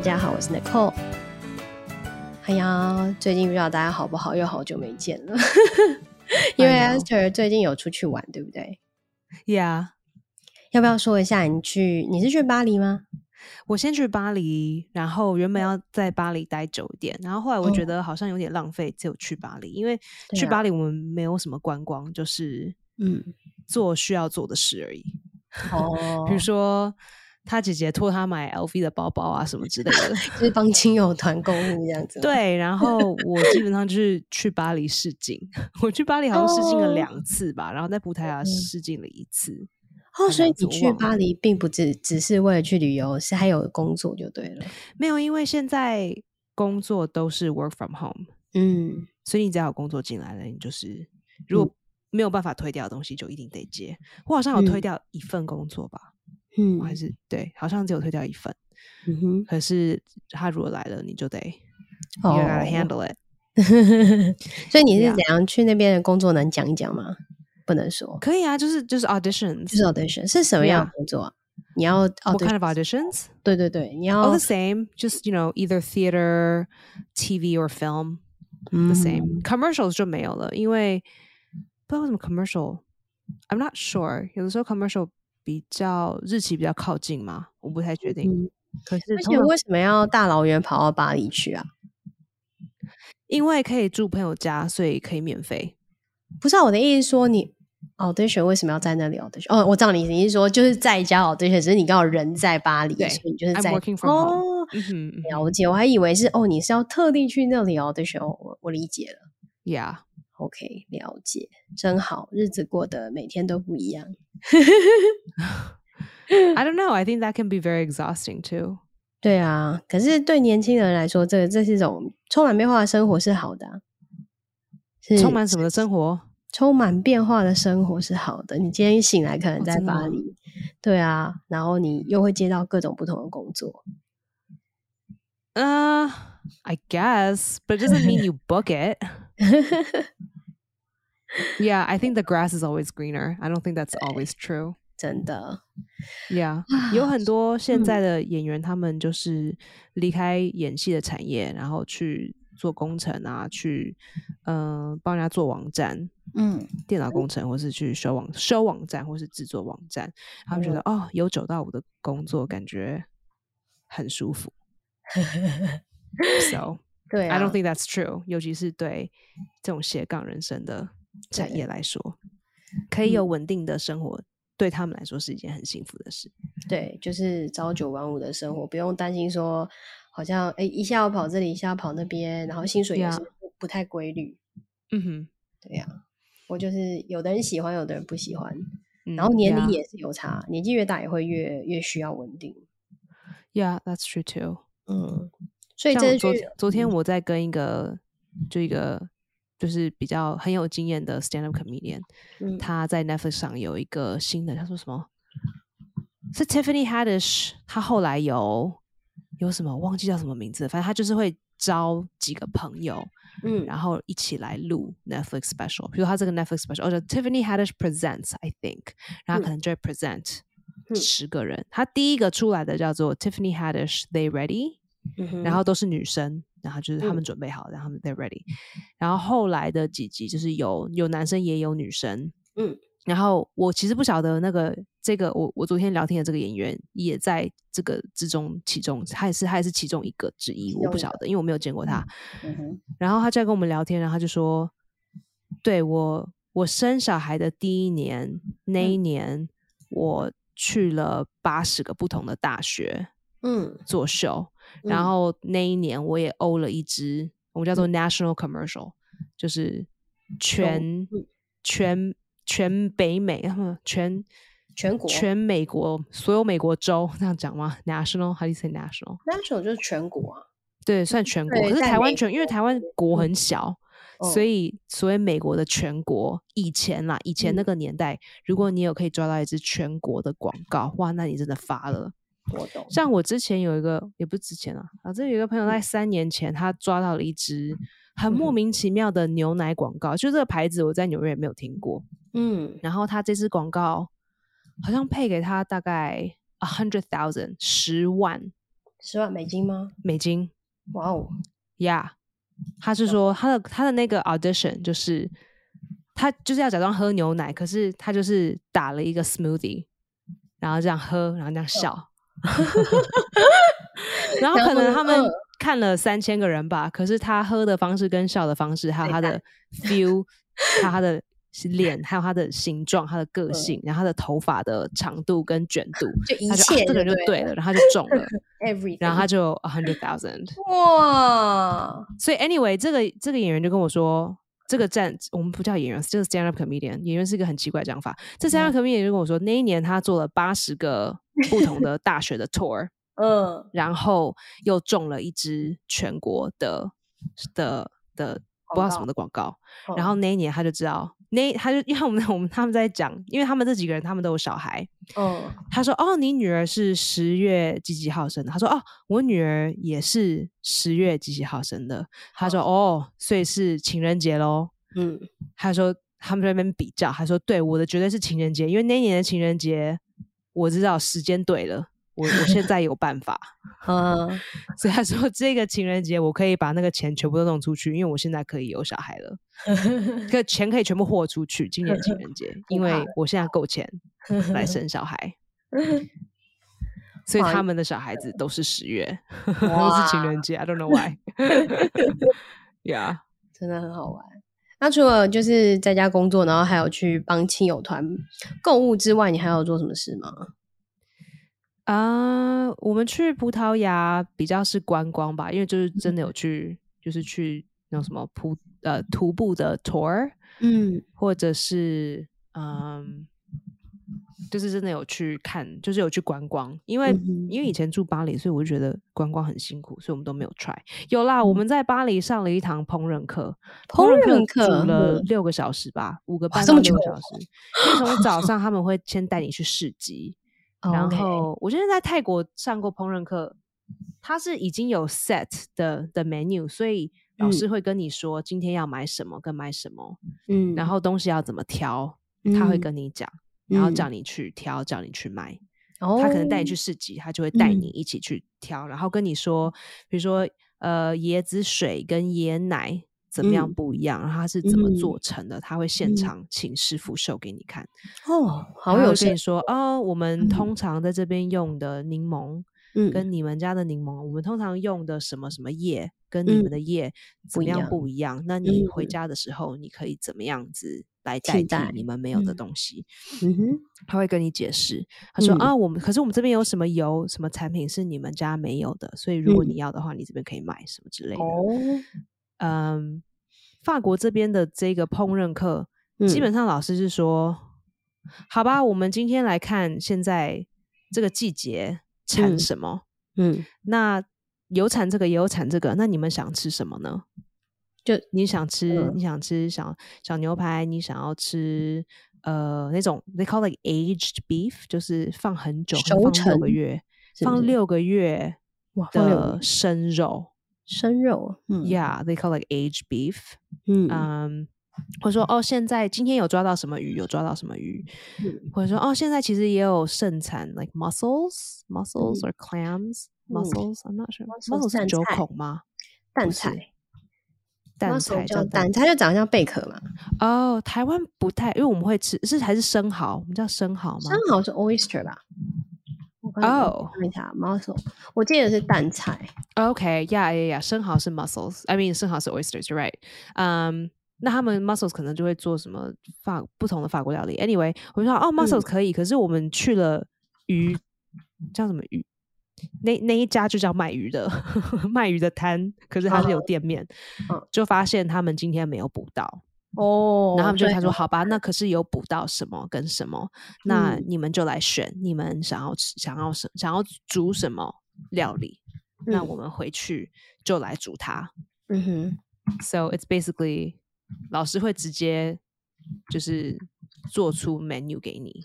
嗨，大家好，我是 Nicole。哎呀，最近不知道大家好不好？又好久没见了。因为 Esther 最近有出去玩，对不对？Yeah。要不要说一下你去？你是去巴黎吗？我先去巴黎，然后原本要在巴黎待久一点，然后后来我觉得好像有点浪费，就去巴黎。因为去巴黎我们没有什么观光，就是嗯，做需要做的事而已。哦，比如说。他姐姐托他买 LV 的包包啊，什么之类的，就是帮亲友团购物这样子。对，然后我基本上就是去巴黎试镜，我去巴黎好像试镜了两次吧，oh. 然后在葡萄牙试镜了一次。哦、oh,，所以你去巴黎并不只只是为了去旅游，是还有工作就对了。没有，因为现在工作都是 work from home，嗯，所以你只要有工作进来了，你就是如果没有办法推掉的东西，就一定得接。我好像有推掉一份工作吧。嗯还是对，好像只有退掉一份。嗯哼，可是他如果来了，你就得，oh. you gotta handle it。所以你是怎样去那边的工作？能讲一讲吗？不能说。可以啊，就是就是 auditions，就是 audition 是什么样的工作啊？你要 What kind of auditions？对对对，你要 all the same，just you know either theater、TV or film the same。Commercials 就没有了，因为不知道为什么 commercial。I'm not sure。有的时候 commercial。比较日期比较靠近吗？我不太确定。嗯、可是，而且为什么要大老远跑到巴黎去啊？因为可以住朋友家，所以可以免费。不是、啊、我的意思说你，你 audition 为什么要在那里 audition？哦，我知道你意思，你是说就是在家 audition，只是你刚好人在巴黎，所以你就是在。哦，了解。我还以为是哦，你是要特地去那里 audition。哦，我我理解了。Yeah。OK，了解，真好，日子过得每天都不一样。I don't know, I think that can be very exhausting too. 对啊，可是对年轻人来说，这这是一种充满变化的生活是好的啊。是充满什么的生活？充满变化的生活是好的。你今天一醒来，可能在巴黎，哦，对啊，然后你又会接到各种不同的工作。Uh, I guess, but it doesn't mean you book it. Yeah, I think the grass is always greener. I don't think that's always true. 真的，Yeah，有很多现在的演员，他们就是离开演戏的产业，然后去做工程啊，去嗯、呃、帮人家做网站，嗯，电脑工程，或是去修网修网站，或是制作网站。他们觉得、嗯、哦，有九到五的工作，感觉很舒服。So，对、啊、I don't think that's true，尤其是对这种斜杠人生的。产业来说，可以有稳定的生活，嗯，对他们来说是一件很幸福的事。对，就是朝九晚五的生活，不用担心说好像哎，一下要跑这里，一下要跑那边，然后薪水也是不太规律。嗯哼，对呀，啊，我就是有的人喜欢，有的人不喜欢，嗯，然后年龄也是有差，年纪越大也会越越需要稳定。Yeah, that's true too。嗯，所以这昨昨天我在跟一个，嗯，就一个。就是比较很有经验的 stand up comedian，、嗯、他在 Netflix 上有一个新的，他说什么？是 Tiffany Haddish，他后来有有什么忘记叫什么名字，反正他就是会招几个朋友，嗯，然后一起来录 Netflix special，比如他这个 Netflix special，哦，叫 Tiffany Haddish presents，I think，然后可能就会 present 十个人、嗯，他第一个出来的叫做 Tiffany Haddish，They Ready？、嗯、然后都是女生。然后就是他们准备好，嗯、然后他们 they're ready。然后后来的几集就是有有男生也有女生，嗯。然后我其实不晓得那个这个我我昨天聊天的这个演员也在这个之中其中，他也是他也是其中一个之一，我不晓得，因为我没有见过他。嗯。然后他在跟我们聊天，然后他就说：“对我我生小孩的第一年那一年，我去了八十个不同的大学，嗯，做秀。”然后那一年我也欧了一支，嗯、我们叫做 national commercial，、嗯、就是全、嗯、全全北美，全全国全美国所有美国州这样讲吗？national，how do you say national？national 就是全国啊，对，算全国。可是台湾全，因为台湾国很小，嗯、所以所谓美国的全国，以前啦，以前那个年代，嗯、如果你有可以抓到一支全国的广告，哇，那你真的发了。我懂，像我之前有一个，也不是之前啊，啊，这有一个朋友在三年前，他抓到了一只很莫名其妙的牛奶广告，嗯、就这个牌子我在纽约也没有听过，嗯，然后他这支广告好像配给他大概 a hundred thousand 十万。十万美金吗？美金。哇哦，Yeah，，他是说他的他的那个 audition 就是他就是要假装喝牛奶，可是他就是打了一个 smoothie，然后这样喝，然后这样笑，哦、然后可能他们看了三千个人吧，可是他喝的方式跟笑的方式，还有他的 feel，还有他的。脸，还有他的形状，他的个性，嗯、然后他的头发的长度跟卷度，就一切就、啊、这个就对了，然后他就中了，Everything. 然后他就 a hundred thousand，哇！所以 anyway，这个这个演员就跟我说，这个站我们不叫演员，就是 stand up comedian，演员是一个很奇怪的讲法。这 stand up comedian 就跟我说，那一年他做了八十个不同的大学的 tour，嗯，然后又中了一支全国的的的不知道什么的广告，嗯、然后那一年他就知道。那他就因为 我们我们他们在讲，因为他们这几个人他们都有小孩。嗯，他说：“哦，你女儿是十月几几号生的？”他说：“哦，我女儿也是十月几几号生的。”他说：“哦，所以是情人节喽。”嗯，他说他们在那边比较，他说：“对，我的绝对是情人节，因为那年的情人节我知道时间对了。”我我现在有办法，嗯，所以他说这个情人节我可以把那个钱全部都弄出去，因为我现在可以有小孩了，可钱可以全部豁出去。今年情人节，因为我现在够钱来生小孩，所以他们的小孩子都是十月，都是情人节。I don't know why。Yeah，真的很好玩。那除了就是在家工作，然后还有去帮亲友团购物之外，你还有做什么事吗？啊，uh, 我们去葡萄牙比较是观光吧，因为就是真的有去，就是去那种什么葡呃徒步的 tour，嗯，或者是嗯，就是真的有去看，就是有去观光。因为、嗯、因为以前住巴黎，所以我就觉得观光很辛苦，所以我们都没有 try。有啦，嗯、我们在巴黎上了一堂烹饪课，烹饪课煮了六个小时吧，嗯、五个半到六个小时。因为从早上他们会先带你去市集。然后，我之前在泰国上过烹饪课，它是已经有 set 的的 menu，所以老师会跟你说今天要买什么跟买什么，嗯，然后东西要怎么挑，他会跟你讲，然后叫你去挑，叫你去买。他可能带你去市集，他就会带你一起去挑，然后跟你说，比如说呃椰子水跟椰奶。怎么样不一样？嗯、然后它是怎么做成的？嗯、他会现场请师傅秀给你看。哦，好有趣。跟你说哦，我们通常在这边用的柠檬，嗯，跟你们家的柠檬，嗯、我们通常用的什么什么叶，跟你们的叶怎么样不一样？嗯、那你回家的时候，你可以怎么样子来代替你们没有的东西？嗯哼，他会跟你解释。他说、嗯、啊，我们可是我们这边有什么油，什么产品是你们家没有的，所以如果你要的话，你这边可以买什么之类的。哦。嗯，法国这边的这个烹饪课，嗯、基本上老师是说，好吧，我们今天来看现在这个季节产什么，嗯，嗯那有产这个也有产这个，那你们想吃什么呢？就你想吃，嗯、你想吃小小牛排，你想要吃呃那种 they call like aged beef，就是放很久，放六个月，是是放六个月的生肉。生肉，嗯，Yeah，they call like aged beef，嗯，um, 或者说哦，现在今天有抓到什么鱼，有抓到什么鱼，嗯、或者说哦，现在其实也有盛产 like mussels，mussels、嗯、or clams，mussels，I'm、嗯、not sure，mussels 是九孔吗？蛋菜，蛋菜叫蛋，它就长得像贝壳嘛。哦，台湾不太，因为我们会吃是还是生蚝，我们叫生蚝吗？生蚝是 oyster 吧？哦，看一下 mussel，我记得是蛋菜。OK，yeah，yeah，yeah，生蚝是 mussels，I mean 生蚝是 oysters，you're right。嗯，那他们 mussels 可能就会做什么法不同的法国料理。Anyway，我就说哦，mussels 可以，可是我们去了鱼叫什么鱼？那那一家就叫卖鱼的 卖鱼的摊，可是他是有店面，就发现他们今天没有捕到。哦，然后他们就他说好吧，那可是有补到什么跟什么，那你们就来选，你们想要吃，想要什，想要煮什么料理，那我们回去就来煮它。嗯哼，So it's basically 老师会直接就是做出 menu 给你，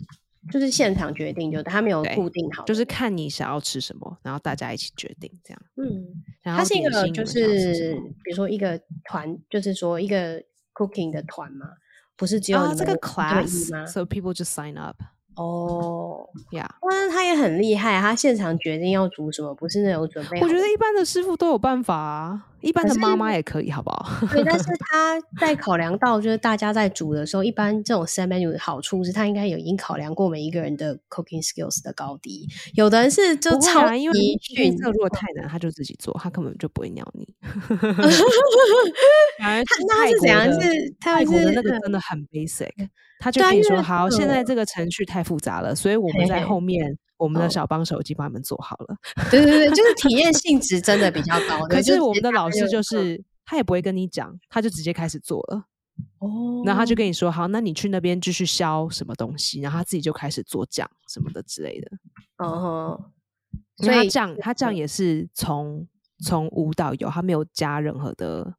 就是现场决定，就他没有固定好，就是看你想要吃什么，然后大家一起决定这样。嗯，它是一个就是比如说一个团，就是说一个。cooking 的团嘛？不是只有、啊、这个 class 吗？So people just sign up。哦 呀，但是他也很厉害，他现场决定要煮什么，不是那种准备。我觉得一般的师傅都有办法啊，一般的妈妈也可以，好不好？对，但是他在考量到就是大家在煮的时候，一般这种 set menu 的好处是，他应该有已经考量过每一个人的 cooking skills 的高低。有的人是就超级、啊、因为这个如果太难，他就自己做，他根本就不会鸟你。他那是怎样？是泰国的那个真的很 basic。他就跟你说：“好，现在这个程序太复杂了，所以我们在后面，我们的小帮手已经帮你们做好了。哦”对对对，就是体验性质真的比较高。可是我们的老师就是他也不会跟你讲，他就直接开始做了。哦，然后他就跟你说：“好，那你去那边继续削什么东西。”然后他自己就开始做酱什么的之类的。哦，所以他酱他酱也是从从无到有，他没有加任何的。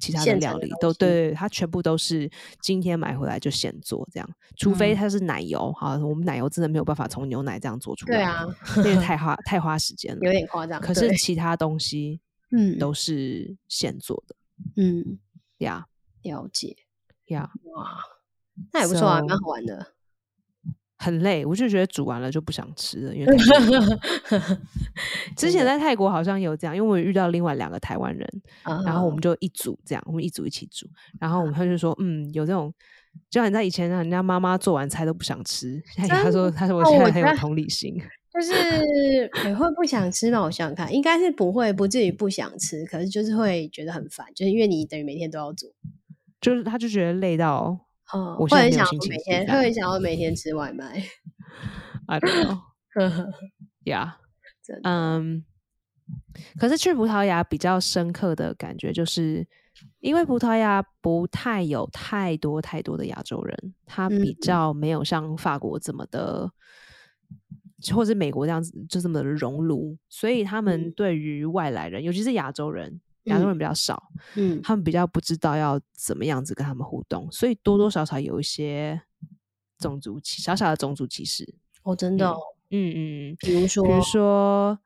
其他的料理都对，它全部都是今天买回来就现做这样，除非它是奶油哈、嗯，我们奶油真的没有办法从牛奶这样做出来，对啊，因为太花太花时间了，有点夸张。可是其他东西，嗯，都是现做的，嗯，呀、yeah，了解，呀、yeah，哇，那也不错啊，蛮、so, 好玩的。很累，我就觉得煮完了就不想吃了，因为之前在泰国好像有这样，因为我遇到另外两个台湾人，然后我们就一组这样，我们一组一起煮，然后我们他就说，嗯，有这种，就像你在以前人家妈妈做完菜都不想吃，他说他说我现在很有同理心，就是你会不想吃吗？我想想看，应该是不会，不至于不想吃，可是就是会觉得很烦，就是因为你等于每天都要做，就是他就觉得累到。哦，我会很想每天，会很想要每天吃外卖。I don't know. Yeah. 嗯，可是去葡萄牙比较深刻的感觉，就是因为葡萄牙不太有太多太多的亚洲人，他比较没有像法国这么的，嗯、或者美国这样子就这么的熔炉，所以他们对于外来人，嗯、尤其是亚洲人。亚洲人比较少，嗯，他们比较不知道要怎么样子跟他们互动，所以多多少少有一些种族歧小小的种族歧视。哦，真的，嗯嗯，比如说，比如说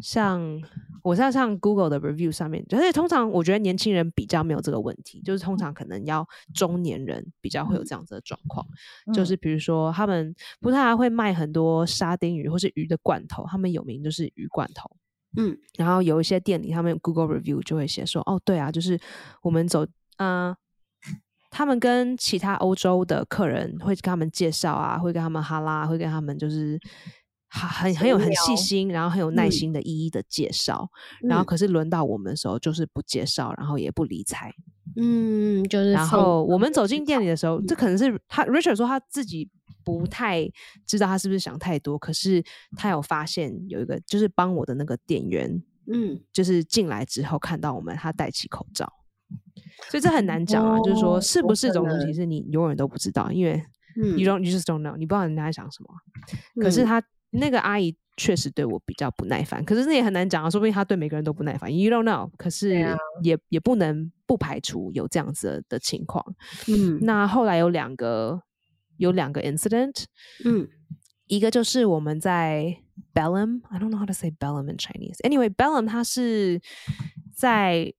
像我在上 Google 的 review 上面，而且通常我觉得年轻人比较没有这个问题，就是通常可能要中年人比较会有这样子的状况，嗯，就是比如说他们葡萄牙会卖很多沙丁鱼或是鱼的罐头，他们有名就是鱼罐头。嗯，然后有一些店里，他们 Google review 就会写说，哦，对啊，就是我们走，嗯、呃，他们跟其他欧洲的客人会跟他们介绍啊，会跟他们哈拉，会跟他们就是很很有很细心，然后很有耐心的一一的介绍，嗯、然后可是轮到我们的时候，就是不介绍，然后也不理睬，嗯，就是，然后我们走进店里的时候，这可能是他 Richard 说他自己。不太知道他是不是想太多，可是他有发现有一个，就是帮我的那个店员，嗯，就是进来之后看到我们，他戴起口罩，所以这很难讲啊，哦、就是说是不是种东西是，你永远都不知道，因为 you don't you just don't know，你不知道人家在想什么。嗯、可是他那个阿姨确实对我比较不耐烦，可是那也很难讲啊，说不定她对每个人都不耐烦，you don't know。可是也也不能不排除有这样子的，的情况。嗯，那后来有两个。有两个 incident，嗯，一个就是我们在 Belém，I don't know how to say Belém in Chinese。Anyway，Belém 它是在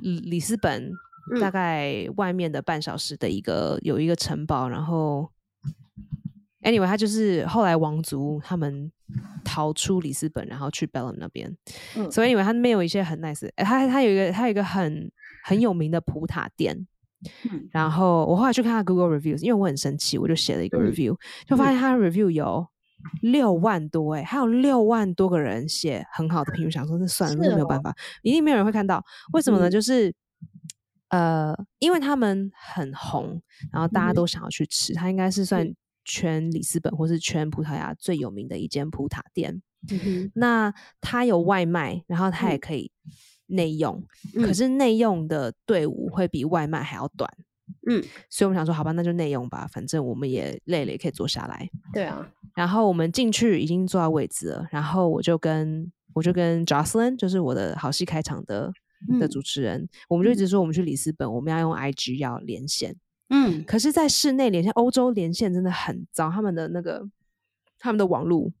里斯本大概外面的半小时的一个有一个城堡，然后 Anyway，他就是后来王族他们逃出里斯本，然后去 Belem 那边，嗯，所以 Anyway，它那边有一些很 nice，他他有一个他有一个很很有名的葡塔店。嗯、然后我后来去看他 Google reviews，因为我很生气，我就写了一个 review，、嗯、就发现他的 review 有六万多哎，还有六万多个人写很好的评论，想说这算了，那没有办法，一定没有人会看到。为什么呢？嗯、就是呃，因为他们很红，然后大家都想要去吃，他、嗯、应该是算全里斯本或是全葡萄牙最有名的一间葡塔店。嗯、那它有外卖，然后它也可以。内用，可是内用的队伍会比外卖还要短，嗯，所以我们想说，好吧，那就内用吧，反正我们也累了，也可以坐下来。对啊，然后我们进去已经坐到位置了，然后我就跟我就跟 Jocelyn，就是我的好戏开场的的主持人，嗯，我们就一直说我们去里斯本，我们要用 IG 要连线，嗯，可是，在室内连线，欧洲连线真的很糟，他们的那个他们的网路。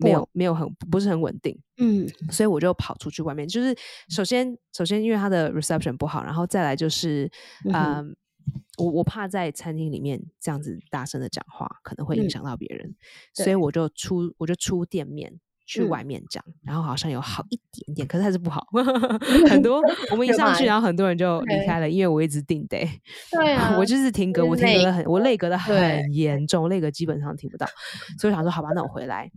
没有没有很不是很稳定，嗯，所以我就跑出去外面。就是首先首先因为他的 reception 不好，然后再来就是，嗯，呃、我我怕在餐厅里面这样子大声的讲话，可能会影响到别人，嗯、所以我就出我就出店面。去外面讲，嗯、然后好像有好一点点，可是还是不好。很多我们一上去，然后很多人就离开了，因为我一直定得。对啊，我就是停格，我停格的很，我泪格的很严重，泪格基本上听不到。所以我想说，好吧，那我回来。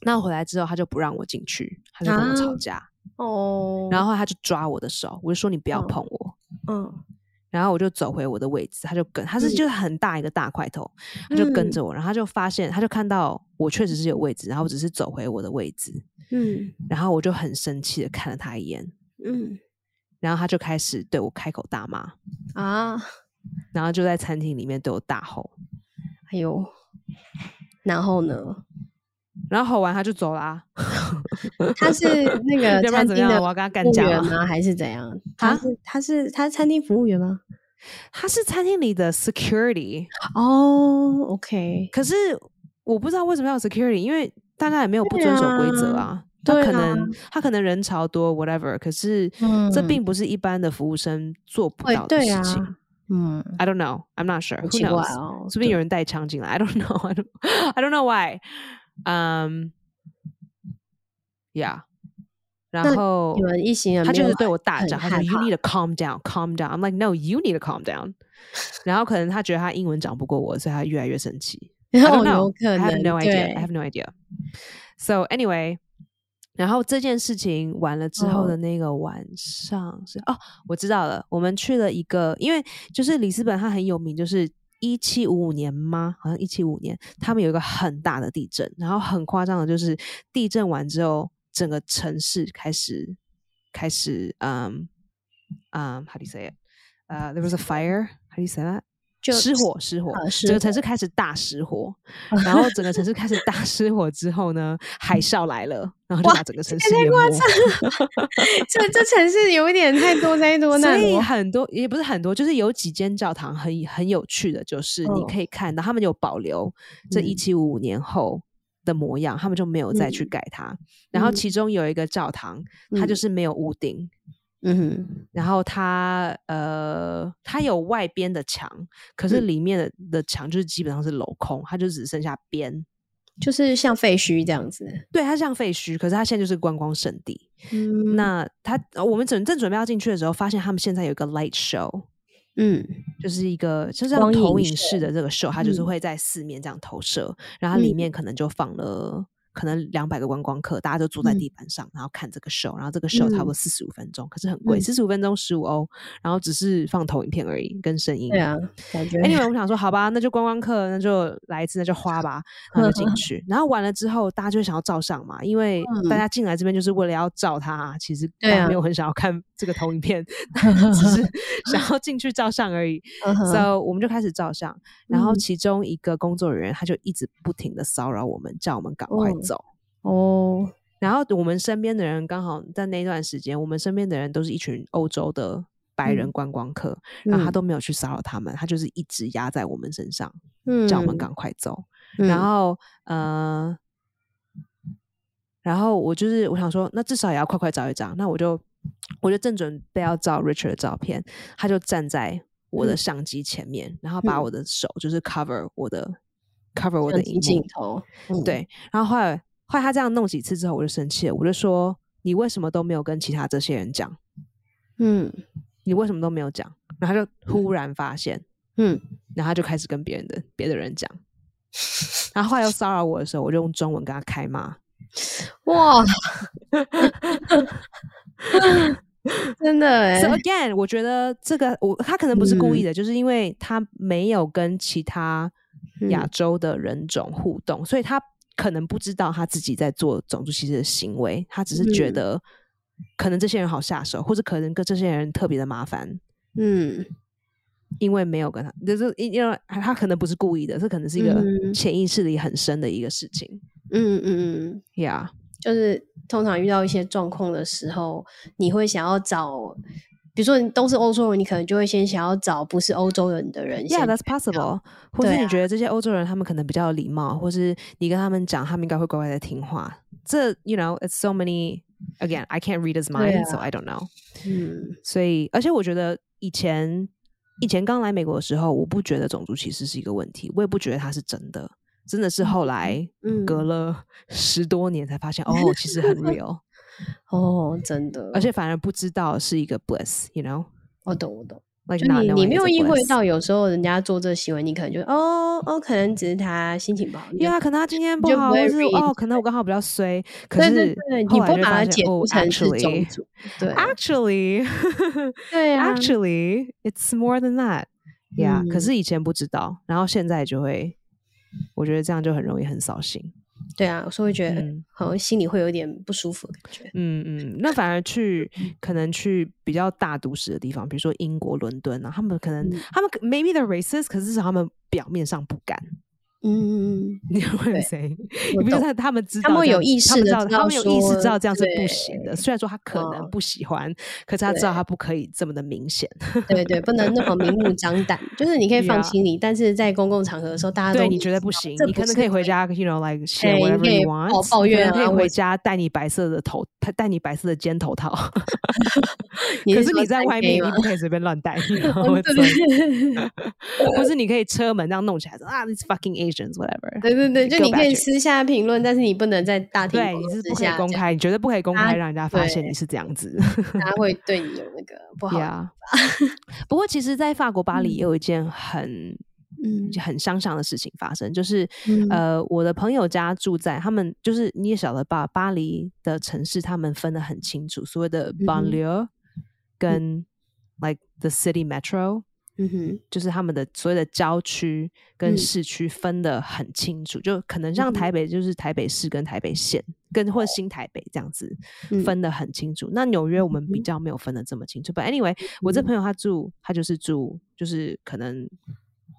那我回来之后，他就不让我进去，他就跟我吵架。哦、啊。然后他就抓我的手，我就说你不要碰我。嗯。嗯然后我就走回我的位置，他就跟他是就是很大一个大块头，嗯、他就跟着我，然后他就发现，他就看到我确实是有位置，然后我只是走回我的位置，嗯，然后我就很生气的看了他一眼，嗯，然后他就开始对我开口大骂啊，然后就在餐厅里面对我大吼，哎呦，然后呢？然后吼完他就走啦。他是那个 餐厅的我要跟他干架吗？还是怎样？他是他是他是餐厅服务员吗？他是餐厅里的 security 哦。OK，可是我不知道为什么要 security，因为大家也没有不遵守规则啊。他可能他可能人潮多 whatever，可是这并不是一般的服务生做不到的事情。嗯，I don't know，I'm not sure。Who knows？说不定有人带枪进来。I don't don't I don't know why。嗯，Yeah，然后你们一行人，他就是对我大讲，他说 You need to calm down, calm down. I'm like, No, you need to calm down. 然后可能他觉得他英文讲不过我，所以他越来越生气。Don't know. I have no idea. I have no idea. So anyway，然后这件事情完了之后的那个晚上是哦，我知道了，我们去了一个，因为就是里斯本，它很有名，就是。一七五五年吗？好像一七五年，他们有一个很大的地震，然后很夸张的，就是地震完之后，整个城市开始开始，嗯嗯，how do you say it？uh,，there was a fire，how do you say that？就失火，失火，整个城市开始大失火，然后整个城市开始大失火之后呢，海啸来了，然后就把整个城市淹没。这这城市有一点太多灾多难，所以很多。也不是很多，就是有几间教堂很很有趣的，就是你可以看到他们有保留这一七五五年后的模样，他们就没有再去改它。然后其中有一个教堂，它就是没有屋顶。嗯哼，然后它呃，它有外边的墙，可是里面的、嗯、的墙就是基本上是镂空，它就只剩下边，就是像废墟这样子。对，它像废墟，可是它现在就是观光圣地。嗯，那它我们正正准备要进去的时候，发现他们现在有一个 light show，嗯，就是一个就像投影式的这个 show，它就是会在四面这样投射，嗯、然后里面可能就放了。可能两百个观光客，大家就坐在地板上，嗯、然后看这个 show，，然后这个 show 差不多四十五分钟，嗯、可是很贵，四十五分钟十五欧，然后只是放投影片而已，跟声音。对啊，感觉。Anyway，我想说，好吧，那就观光客，那就来一次，那就花吧，然后就进 去。然后完了之后，大家就想要照相嘛，因为大家进来这边就是为了要照他，其实没有很想要看这个投影片，只是 想要进去照相而已。So 我们就开始照相，然后其中一个工作人员他就一直不停的骚扰我们，叫我们赶快走。哦，然后我们身边的人刚好在那段时间，我们身边的人都是一群欧洲的白人观光客，嗯、然后他都没有去骚扰他们，他就是一直压在我们身上，嗯、叫我们赶快走。嗯、然后，呃，然后我就是我想说，那至少也要快快照一张。那我就我就正准备要照 Richard 的照片，他就站在我的相机前面，嗯、然后把我的手就是 cover 我的、嗯、cover 我的镜头，嗯、对，然后后来。后来他这样弄几次之后，我就生气了，我就说：“你为什么都没有跟其他这些人讲？嗯，你为什么都没有讲？”然后他就突然发现，嗯，然后他就开始跟别人的别的人讲，然后后来又骚扰我的时候，我就用中文跟他开骂。哇，真的哎！So again，我觉得这个我他可能不是故意的，嗯、就是因为他没有跟其他亚洲的人种互动，嗯、所以他。可能不知道他自己在做种族歧视的行为，他只是觉得可能这些人好下手，嗯、或者可能跟这些人特别的麻烦。嗯，因为没有跟他，就是因为他可能不是故意的，这可能是一个潜意识里很深的一个事情。嗯嗯嗯，Yeah，就是通常遇到一些状况的时候，你会想要找。比如说你都是欧洲人，你可能就会先想要找不是欧洲人的人。Yeah, that's possible。或是你觉得这些欧洲人他们可能比较有礼貌，或是你跟他们讲，他们应该会乖乖的听话。这，you know, it's so many. Again, I can't read his mind, so I don't know. 嗯，所以而且我觉得以前以前刚来美国的时候，我不觉得种族歧视是一个问题，我也不觉得它是真的，真的是后来隔了十多年才发现，嗯、哦，其实很 real，哦，真的，而且反而不知道是一个 bliss，you know？我懂，我懂。就你你没有意会到，有时候人家做这个行为，你可能就哦哦，可能只是他心情不好，对啊，可能他今天不好，或是哦，可能我刚好比较衰。可是对对对，你不把它解读成是种族，对，actually，对啊，actually，it's more than that，yeah。可是以前不知道，然后现在就会，我觉得这样就很容易很扫兴。对啊，有时候会觉得好像心里会有点不舒服的感觉。嗯嗯，那反而去可能去比较大都市的地方，比如说英国伦敦啊，他们可能、嗯、他们 maybe they're racist，可是他们表面上不敢。嗯，你会谁？你不是他他们知道，他们有意识的，他们有意识知道这样是不行的。虽然说他可能不喜欢，可是他知道他不可以这么的明显。对对，不能那么明目张胆。就是你可以放 心里，但是在公共场合的时候，大家都对你觉得不行。你可能可以回家，you know like share whatever you want。抱怨可以回家戴你白色的头，他戴你白色的尖头套。可是你在外面，你不可以随便乱戴。或是你可以车门这样弄起来说啊，this fucking Whatever。对对对，就你可以私下评论，但是你不能在大庭对，你是不可以公开，你绝对不可以公开，让人家发现你是这样子，他会对你有那个 不好。不过，其实，在法国巴黎也有一件很嗯很相像的事情发生，就是呃，我的朋友家住在他们，就是你也晓得吧，巴黎的城市他们分得很清楚，所谓的 banlieue 跟 like the city metro。嗯哼，就是他们的所谓的郊区跟市区分得很清楚，嗯、就可能像台北就是台北市跟台北县，跟或新台北这样子分得很清楚。嗯、那纽约我们比较没有分得这么清楚。嗯、But anyway，我这朋友他住，他就是住，就是可能。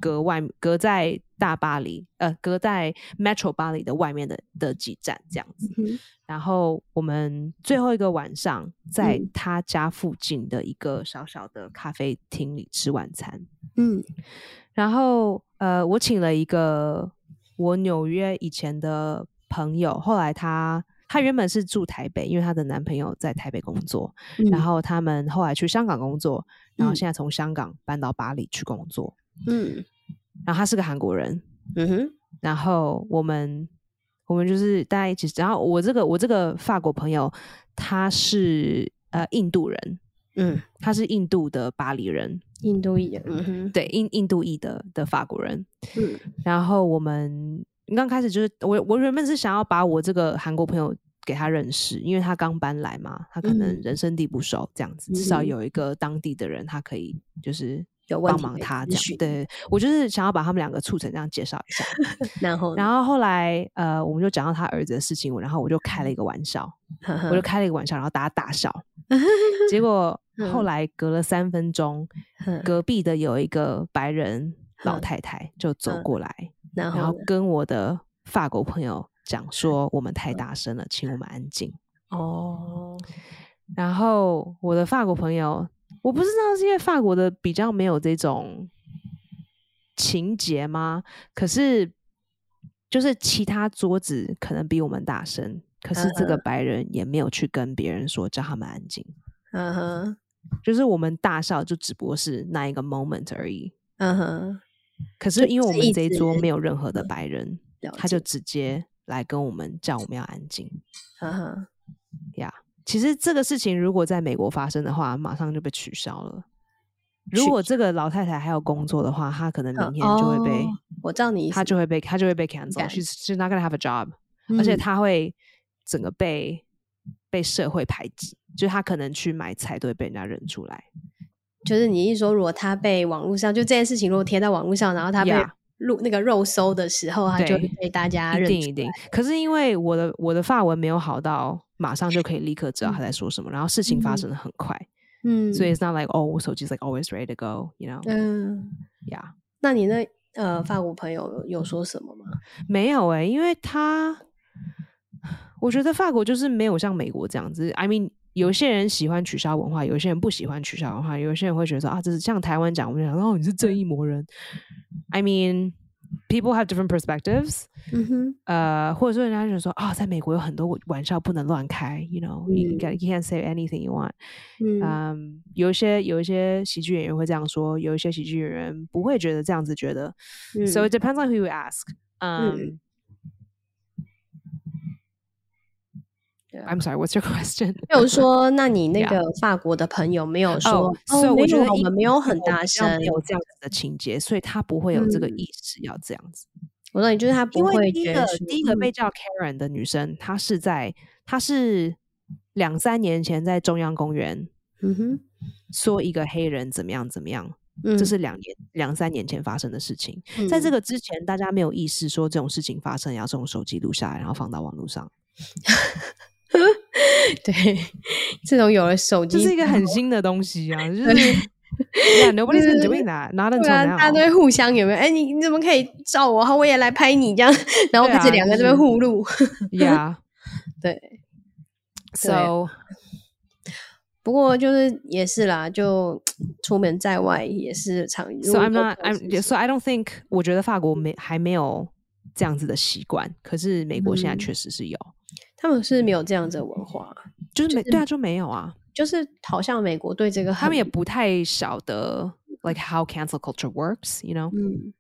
隔外隔在大巴黎，呃，隔在 Metro 巴黎的外面的的几站这样子。嗯、然后我们最后一个晚上在他家附近的一个小小的咖啡厅里吃晚餐。嗯，然后呃，我请了一个我纽约以前的朋友，后来他他原本是住台北，因为她的男朋友在台北工作，嗯、然后他们后来去香港工作，然后现在从香港搬到巴黎去工作。嗯。然后他是个韩国人，嗯哼。然后我们我们就是大家一起。然后我这个我这个法国朋友，他是呃印度人，嗯，他是印度的巴黎人，印度裔，嗯哼，对，印印度裔的的法国人，嗯。然后我们刚开始就是我我原本是想要把我这个韩国朋友给他认识，因为他刚搬来嘛，他可能人生地不熟，这样子，嗯、至少有一个当地的人，他可以就是。帮忙他这样，对，我就是想要把他们两个促成这样介绍一下，然后，然后后来呃，我们就讲到他儿子的事情，然后我就开了一个玩笑，我就开了一个玩笑，然后大家大笑，结果后来隔了三分钟，隔壁的有一个白人老太太就走过来，然后跟我的法国朋友讲说，我们太大声了，请我们安静。哦，然后我的法国朋友。我不知道是因为法国的比较没有这种情节吗？可是就是其他桌子可能比我们大声，可是这个白人也没有去跟别人说叫他们安静。嗯哼，就是我们大笑就只不过是那一个 moment 而已。嗯哼，可是因为我们这一桌没有任何的白人，他就直接来跟我们叫我们要安静。嗯哼，呀。其实这个事情如果在美国发生的话，马上就被取消了。如果这个老太太还有工作的话，她可能明天就会被……哦、我知道你，她就会被，她就会被 cancel。She's she's not gonna have a job，、嗯、而且她会整个被被社会排挤，就是她可能去买菜都会被人家认出来。就是你一说，如果她被网络上就这件事情如果贴在网络上，然后她被录那个肉搜的时候，他就会被大家认。一定一定。可是因为我的我的发文没有好到。马上就可以立刻知道他在说什么，嗯、然后事情发生的很快，嗯，所以 it's not like oh，我手机 is like always ready to go，you know，嗯，yeah。那你那呃法国朋友有说什么吗？没有哎、欸，因为他，我觉得法国就是没有像美国这样子。I mean，有些人喜欢取消文化，有些人不喜欢取消文化，有些人会觉得说啊，这是像台湾讲，我们讲哦，你是正义魔人。I mean。people have different perspectives。嗯哼，呃，或者说人家就说啊、哦，在美国有很多玩笑不能乱开，you know，you can't say anything you want。嗯，um, 有一些有一些喜剧演员会这样说，有一些喜剧演员不会觉得这样子觉得。嗯、so it depends on who you ask。嗯。Um, 对 I'm sorry, what's your question？没有说，那你那个法国的朋友没有说所以我觉得我们没有很大声，没有这样子的情节，所以他不会有这个意识要这样子。嗯、我说，你就是他不会觉得。第一个第一个被叫 Karen 的女生，她是在，她是两三年前在中央公园，嗯哼，说一个黑人怎么样怎么样，嗯、这是两年两三年前发生的事情。嗯、在这个之前，大家没有意识说这种事情发生要用手机录下来，然后放到网络上。对，这种有了手机，这是一个很新的东西啊！就是 Yeah，nobody's been doing that，not until now。大家都会互相有没有？哎，你你怎么可以照我？好，我也来拍你这样，然后开始两个这边互录。Yeah，对。So，不过就是也是啦，就出门在外也是常。So I'm not，I'm so I don't think。我觉得法国没还没有这样子的习惯，可是美国现在确实是有。他们是没有这样子的文化，就是没、就是、对啊，就没有啊，就是好像美国对这个，他们也不太晓得，like how cancel culture works，you know？嗯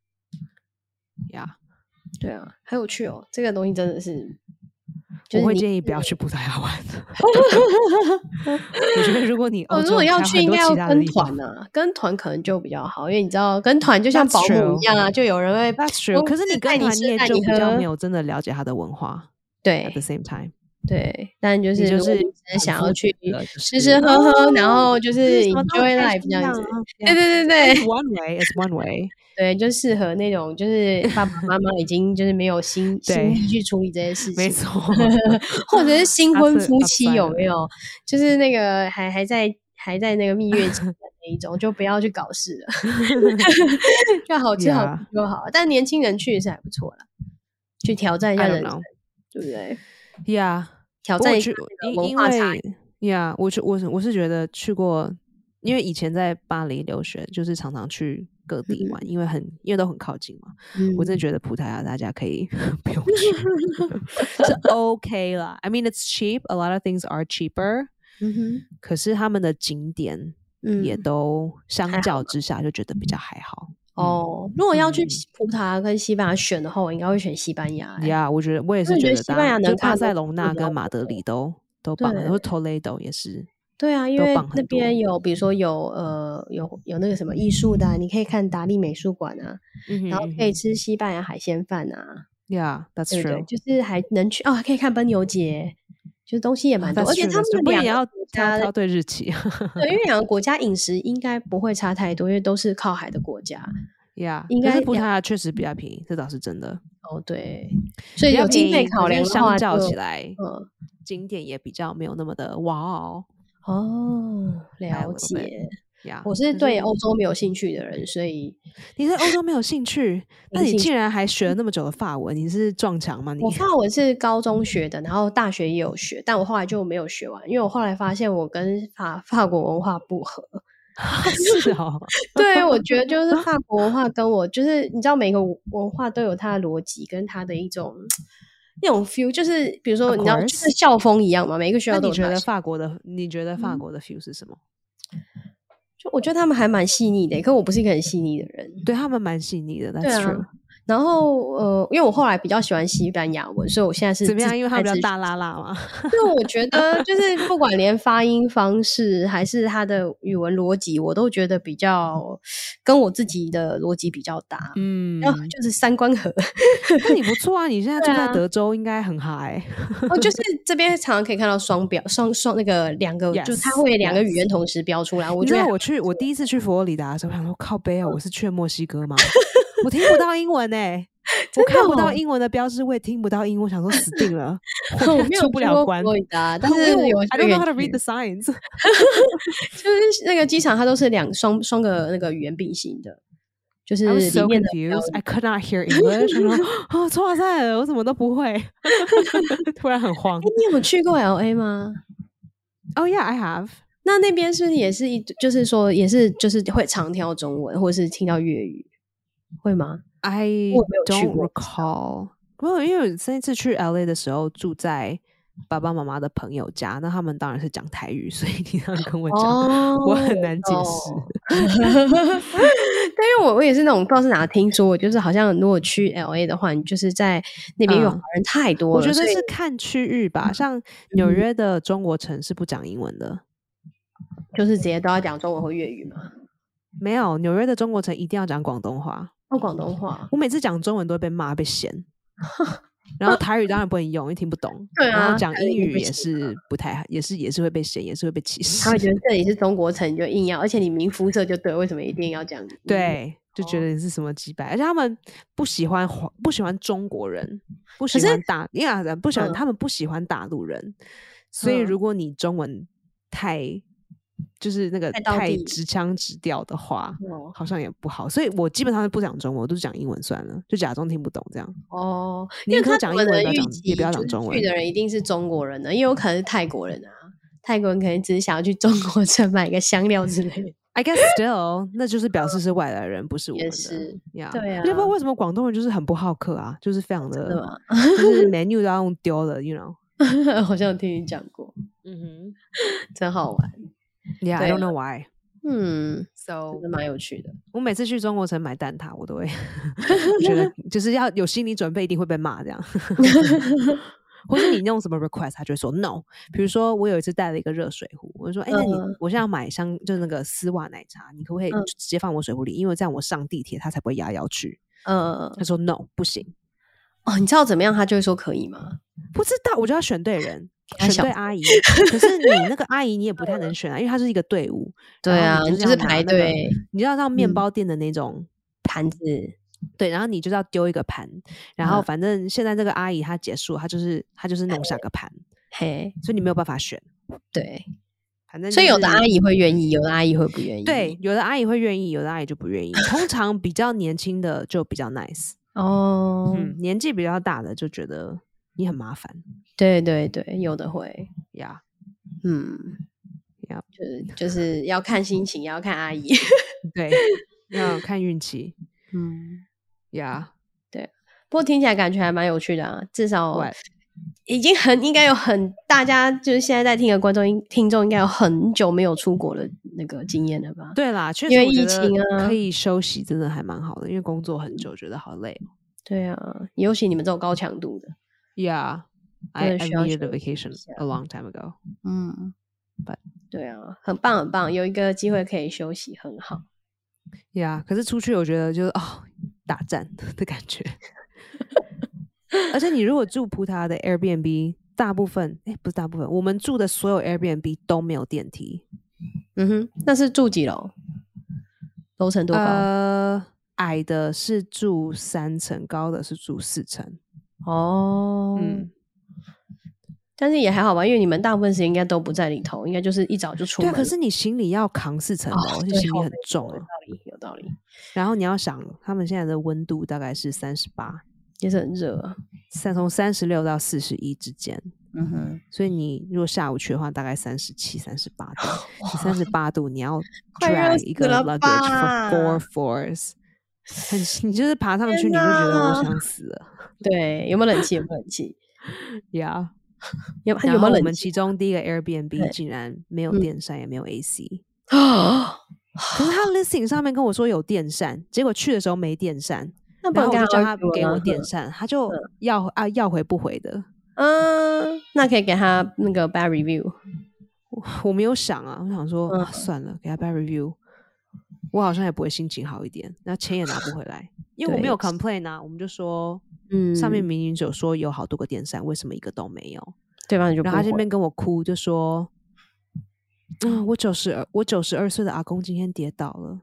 ，Yeah，对啊，很有趣哦，这个东西真的是，我会建议不要去葡萄牙玩。我觉得如果你哦，如果要去，应该要跟团啊，跟团可能就比较好，因为你知道，跟团就像保姆一样啊，就有人会。That's true。可是你跟团，你也就比较没有真的了解他的文化。对，at the same time，对，但就是就是想要去吃吃喝喝，然后就是 enjoy life 这样子。对对对对，one way，it's one way。对，就适合那种就是爸爸妈妈已经就是没有心 心力去处理这些事情，没错，或者是新婚夫妻有没有？就是那个还还在还在那个蜜月期的那一种，就不要去搞事了，就好吃好就好。但年轻人去也是还不错啦，去挑战一下人生。对不对？Yeah，挑战一下文化差异。Yeah，我去，我是我是觉得去过，因为以前在巴黎留学，就是常常去各地玩，嗯、因为很因为都很靠近嘛。嗯、我真的觉得葡萄牙大家可以 不用去，是 OK 啦。I mean it's cheap, a lot of things are cheaper。嗯哼，可是他们的景点也都相较之下就觉得比较还好。哦，如果要去葡萄牙跟西班牙选的话，我应该会选西班牙。呀，我觉得我也是觉得西班牙能巴塞隆纳跟马德里都都棒，然后 Toledo 也是。对啊，因为那边有，比如说有呃有有那个什么艺术的，你可以看达利美术馆啊，然后可以吃西班牙海鲜饭啊。Yeah，that's true。就是还能去哦，还可以看奔牛节，就是东西也蛮多，而且他们两个也要挑对日期。对，因为两个国家饮食应该不会差太多，因为都是靠海的国家。呀，应该是葡萄牙确实比较便宜，这倒是真的。哦，对，所以有经费考量的话，相较起来，嗯，景点也比较没有那么的哇哦。哦，了解。呀，我是对欧洲没有兴趣的人，所以 你对欧洲没有兴趣？那你竟然还学了那么久的法文，你是撞墙吗？你我法文是高中学的，然后大学也有学，但我后来就没有学完，因为我后来发现我跟法法国文化不合。是哦，对，我觉得就是法国文化跟我就是，你知道每个文化都有它的逻辑跟它的一种那种 feel，就是比如说你知道就是校风一样嘛，每一个学校都。你觉得法国的？你觉得法国的 feel 是什么？就我觉得他们还蛮细腻的，可我不是一个很细腻的人。对，他们蛮细腻的，That's true。然后呃，因为我后来比较喜欢西班牙文，所以我现在是怎么样？因为它比较大拉拉嘛。就我觉得，就是不管连发音方式还是它的语文逻辑，我都觉得比较跟我自己的逻辑比较搭。嗯，然后就是三观合。那你不错啊！你现在 住在德州，应该很嗨。哦，就是这边常常可以看到双标，双双那个两个，就他会两个语言同时标出来。我觉得我去，我第一次去佛罗里达的时候，我想说靠背啊，我是去墨西哥吗？我听不到英文诶、欸，我看不到英文的标志，我也听不到英文，我想说死定了，我出不了关。但是有 I don't know how to read the signs，就是那个机场它都是两双双个那个语言并行的，就 是里面的。I could not hear English。哦，哇塞，我怎么都不会，突然很慌。你有去过 LA 吗？Oh yeah, I have。那那边是不是也是一，就是说也是就是会常听到中文，或者是听到粤语？会吗？I don't recall。不过因为上一次去 LA 的时候住在爸爸妈妈的朋友家，那他们当然是讲台语，所以你这样跟我讲，哦、我很难解释。哦、但因为我我也是那种不知道是哪听说，就是好像如果去 LA 的话，你就是在那边有华人太多了。我觉得是看区域吧，像纽约的中国城是不讲英文的，嗯、就是直接都要讲中文或粤语嘛。没有，纽约的中国城一定要讲广东话。哦，广东话。我每次讲中文都会被骂，被嫌。然后台语当然不能用，因为听不懂。对啊，然后讲英语也是不太好，也是也是会被嫌，也是会被歧视。他会觉得 这里是中国城，就硬要，而且你明肤色就对，为什么一定要讲？对，就觉得你是什么几百，而且他们不喜欢不喜欢中国人，不喜欢大，因为人不喜欢他们不喜欢大陆人，所以如果你中文太。就是那个太直腔直调的话，好像也不好，所以我基本上是不讲中文，我都是讲英文算了，就假装听不懂这样。哦，你可以讲英文，也不要讲中文。去的人一定是中国人呢，因为有可能是泰国人啊，泰国人可能只是想要去中国 城买个香料之类的。I guess still，那就是表示是外来人，不是我们的。也是，呀，对啊。就不知道为什么广东人就是很不好客啊，就是非常的，就是 menu 都要用丢了，you know。好像有听你讲过，嗯哼，真好玩。Yeah, I don't know why. 嗯，So 真的蛮有趣的。我每次去中国城买蛋挞，我都会 觉得就是要有心理准备，一定会被骂这样。或是你用什么 request，他就会说 no。比如说我有一次带了一个热水壶，我就说：“哎、欸，那你我现在要买香，就是那个丝袜奶茶，你可不可以直接放我水壶里？因为这样我上地铁，他才不会压腰去。”嗯，他说 no，不行。哦，你知道怎么样，他就会说可以吗？不知道，我就要选对人。选对阿姨，可是你那个阿姨你也不太能 选啊，因为她是一个队伍。对啊，你就是排队。你知道像面包店的那种盘子，对，然后你就是要丢一个盘，然后反正现在这个阿姨她结束，她就是她就是弄下个盘，嘿，所以你没有办法选。对，反正所以有的阿姨会愿意，有的阿姨会不愿意。对，有的阿姨会愿意，有的阿姨就不愿意。通常比较年轻的就比较 nice 哦，嗯，年纪比较大的就觉得。你很麻烦，对对对，有的会呀，yeah. 嗯，要.就是就是要看心情，也要看阿姨，对，要看运气，嗯，呀，对。不过听起来感觉还蛮有趣的啊，至少已经很应该有很大家就是现在在听的观众听众应该有很久没有出国的那个经验了吧？对啦，确实因为疫情啊，可以休息，真的还蛮好的，因为工作很久，觉得好累。对啊，尤其你们这种高强度的。Yeah, I, I needed a vacation a long time ago. 嗯，But 对啊，很棒很棒，有一个机会可以休息，很好。Yeah，可是出去我觉得就是哦，打战的感觉。而且你如果住葡萄的 Airbnb，大部分哎不是大部分，我们住的所有 Airbnb 都没有电梯。嗯哼，那是住几楼？楼层多高？呃，矮的是住三层，高的是住四层。哦，嗯，但是也还好吧，因为你们大部分时间应该都不在里头，应该就是一早就出门。对，可是你行李要扛四层楼，而且行李很重，有道理，有道理。然后你要想，他们现在的温度大概是三十八，也是很热啊，三从三十六到四十一之间。嗯哼，所以你如果下午去的话，大概三十七、三十八度。三十八度，你要 drag 一个 luggage for four floors，很，你就是爬上去，你就觉得我想死了。对，有没有冷气？有没有冷气？呀 Yeah，有有没有冷气？我们其中第一个 Airbnb 竟然没有电扇，也没有 AC。啊！可是他 listing 上面跟我说有电扇，结果去的时候没电扇。那然后我就叫他给我电扇，他就要啊要回不回的。嗯，那可以给他那个 bad review。我没有想啊，我想说算了，给他 bad review。我好像也不会心情好一点，那钱也拿不回来，因为我没有 complain 啊，我们就说。嗯，上面明明就说有好多个电扇，为什么一个都没有？对方就？然后他这边跟我哭，就说：“嗯，我九十二，我九十二岁的阿公今天跌倒了。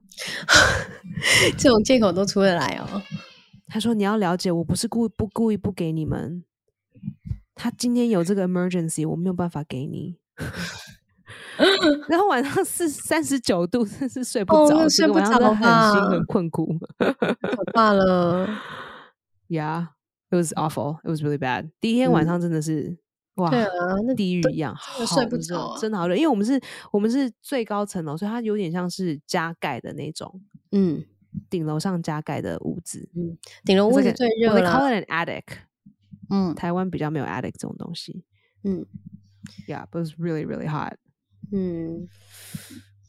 ”这种借口都出得来哦。他说：“你要了解，我不是故意不故意不给你们。他今天有这个 emergency，我没有办法给你。然后晚上是三十九度，真是睡不着，哦、睡不着，很心很困苦，可怕了呀。” It was awful. It was really bad. 第一天晚上真的是、嗯、哇，对啊，那地狱一样，好睡不着、啊，真的好热。因为我们是，我们是最高层楼，所以它有点像是加盖的那种，嗯，顶楼上加盖的屋子。嗯，顶楼屋子最热了。They call it an attic。嗯，台湾比较没有 attic 这种东西。嗯，Yeah, but it was really, really hot。嗯，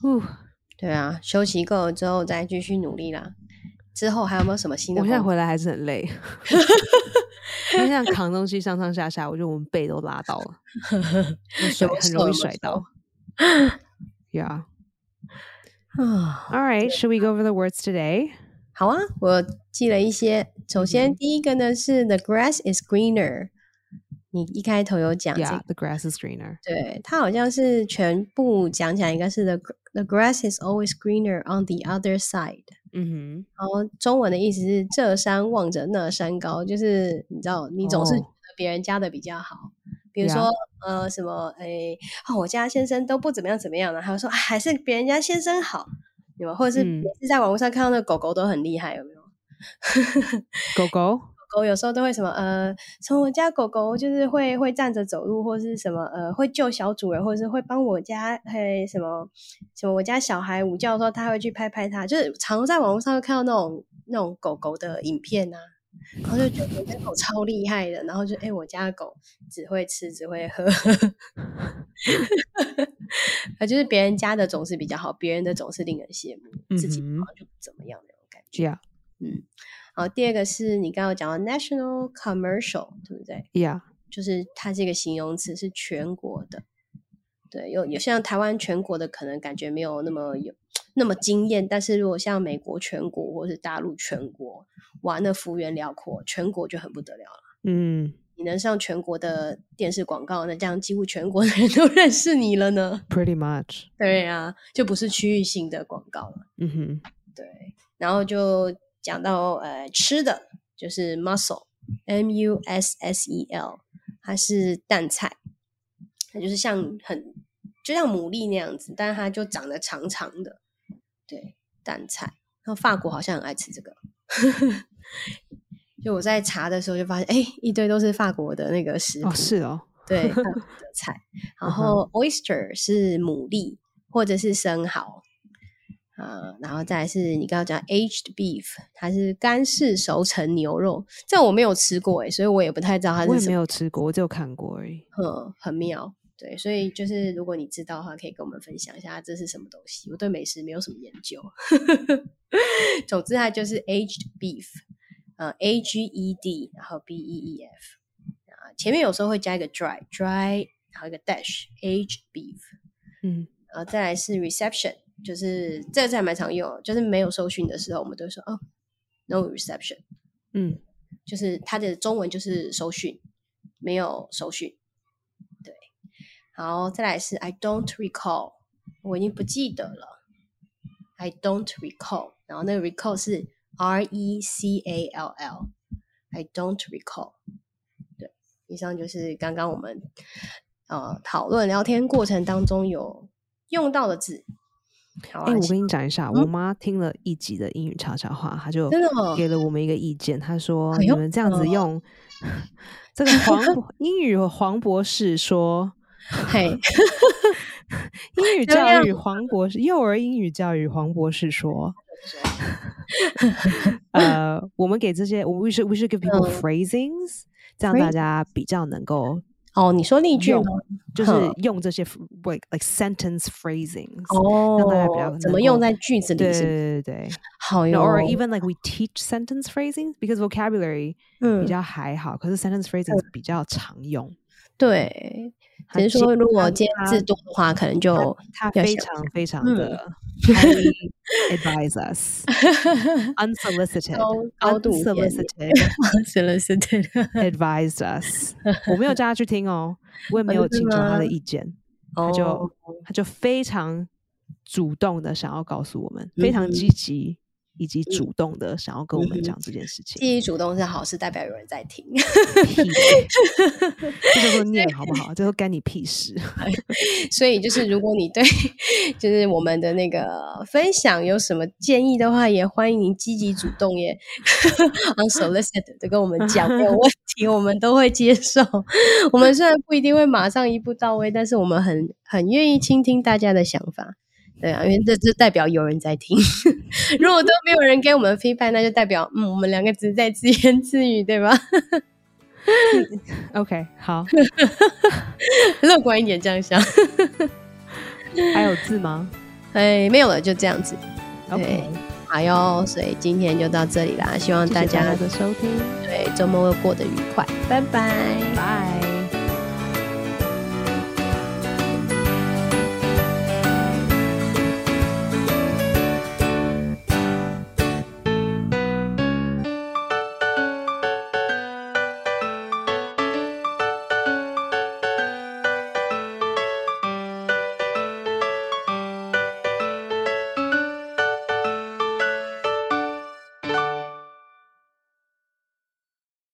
哦，对啊，休息够了之后再继续努力啦。之后还有没有什么新的？我现在回来还是很累，因为像扛东西上上下下，我觉得我们背都拉到了，甩 很容易甩到。Yeah. All right. Should we go over the words today? 好啊，我记了一些。首先第一个呢是 The grass is greener。你一开头有讲，Yeah, the grass is greener。对，它好像是全部讲起来应该是 the the grass is always greener on the other side。嗯哼，然后中文的意思是这山望着那山高，就是你知道，你总是觉得别人家的比较好。Oh. 比如说.呃什么诶、哦，我家先生都不怎么样怎么样的，还有说还是别人家先生好，有没有？或者是每次在网络上看到那个狗狗都很厉害，有没有？狗狗。狗有时候都会什么呃，从我家狗狗就是会会站着走路，或是什么呃，会救小主人，或者是会帮我家嘿什么什么我家小孩午觉的时候，他会去拍拍它，就是常在网络上会看到那种那种狗狗的影片啊，然后就觉得我家狗超厉害的，然后就哎、欸，我家的狗只会吃只会喝，啊，就是别人家的总是比较好，别人的总是令人羡慕，嗯、自己好像就不怎么样那种感觉.嗯。好，第二个是你刚刚讲到 national commercial，对不对？Yeah，就是它这个形容词是全国的。对，有有像台湾全国的，可能感觉没有那么有那么惊艳，但是如果像美国全国或是大陆全国，哇，那幅员辽阔，全国就很不得了了。嗯，你能上全国的电视广告，那这样几乎全国的人都 认识你了呢。Pretty much。对啊，就不是区域性的广告了。嗯哼，对，然后就。讲到呃吃的就是 mussel，M U S S E L，它是淡菜，它就是像很就像牡蛎那样子，但是它就长得长长的，对，淡菜。然后法国好像很爱吃这个，就我在查的时候就发现，哎，一堆都是法国的那个食谱，哦，是哦，对，法国的菜。然后 oyster 是牡蛎或者是生蚝。呃，然后再来是你刚刚讲 aged beef，它是干式熟成牛肉，这我没有吃过诶，所以我也不太知道它是什么。我也没有吃过，我只有看过而已。嗯，很妙，对，所以就是如果你知道的话，可以跟我们分享一下这是什么东西。我对美食没有什么研究，总之它就是 aged beef，呃，A G E D，然后 B E E F，啊，前面有时候会加一个 dry dry，然后一个 dash，aged beef，嗯，然后再来是 reception。就是这个字还蛮常用，就是没有收讯的时候，我们都会说哦，no reception，嗯，就是它的中文就是收讯，没有收讯，对。好，再来是 I don't recall，我已经不记得了，I don't recall，然后那个 recall 是 R E C A L L，I don't recall，对。以上就是刚刚我们呃讨论聊天过程当中有用到的字。哎、我跟你讲一下，嗯、我妈听了一集的英语悄悄话，她就给了我们一个意见。她说：“你们这样子用这个黄 英语，黄博士说，嘿，英语教育黄博士，幼儿英语教育黄博士说，呃，我们给这些，we should we should give people phrasings，、嗯、这样大家比较能够。”哦，你说例句吗？就是用这些 like like sentence phrasing 哦，让大家比较怎么用在句子里？对对对，好用。Or even like we teach sentence phrasing because vocabulary 比较还好，可是 sentence phrasing 比较常用。对，只是说如果今天制度的话，可能就他非常非常的。Advise us unsolicited, unsolicited, unsolicited advised us。我没有叫他去听哦，我也没有请求他的意见，他就他就非常主动的想要告诉我们，非常积极。以及主动的想要跟我们讲这件事情，积极主动是好事，代表有人在听。这 叫做念好不好？这都干你屁事。所以就是，如果你对 就是我们的那个分享有什么建议的话，也欢迎您积极主动耶，unsolicited 的跟我们讲，没有问题，我们都会接受。我们虽然不一定会马上一步到位，但是我们很很愿意倾听大家的想法。对啊，因为这这代表有人在听。如果都没有人给我们批判，那就代表嗯，我们两个只是在自言自语，对吧？OK，好，乐观一点这样想。还有字吗？哎，没有了，就这样子。OK，好哟，所以今天就到这里啦，希望大家的收听，对，周末会过得愉快，拜拜，拜。